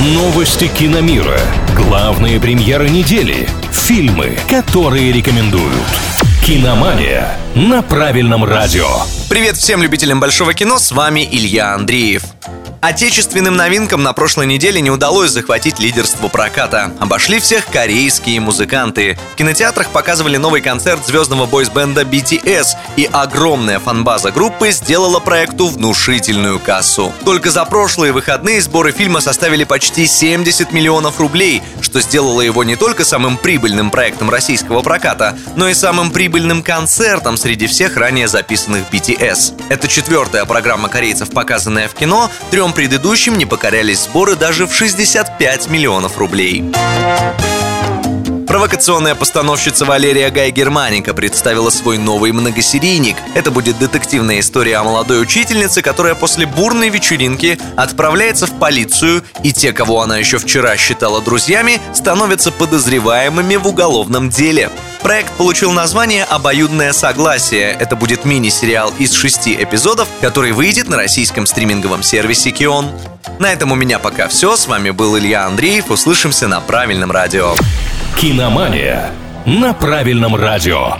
Новости киномира. Главные премьеры недели. Фильмы, которые рекомендуют. Киномания на правильном радио. Привет всем любителям большого кино, с вами Илья Андреев. Отечественным новинкам на прошлой неделе не удалось захватить лидерство проката. Обошли всех корейские музыканты. В кинотеатрах показывали новый концерт звездного бойсбенда BTS, и огромная фанбаза группы сделала проекту внушительную кассу. Только за прошлые выходные сборы фильма составили почти 70 миллионов рублей, что сделало его не только самым прибыльным проектом российского проката, но и самым прибыльным концертом среди всех ранее записанных BTS. Это четвертая программа корейцев, показанная в кино, трем Трем предыдущим не покорялись сборы даже в 65 миллионов рублей. Провокационная постановщица Валерия Гай Германика представила свой новый многосерийник. Это будет детективная история о молодой учительнице, которая после бурной вечеринки отправляется в полицию, и те, кого она еще вчера считала друзьями, становятся подозреваемыми в уголовном деле. Проект получил название «Обоюдное согласие». Это будет мини-сериал из шести эпизодов, который выйдет на российском стриминговом сервисе Кион. На этом у меня пока все. С вами был Илья Андреев. Услышимся на правильном радио. Киномания на правильном радио.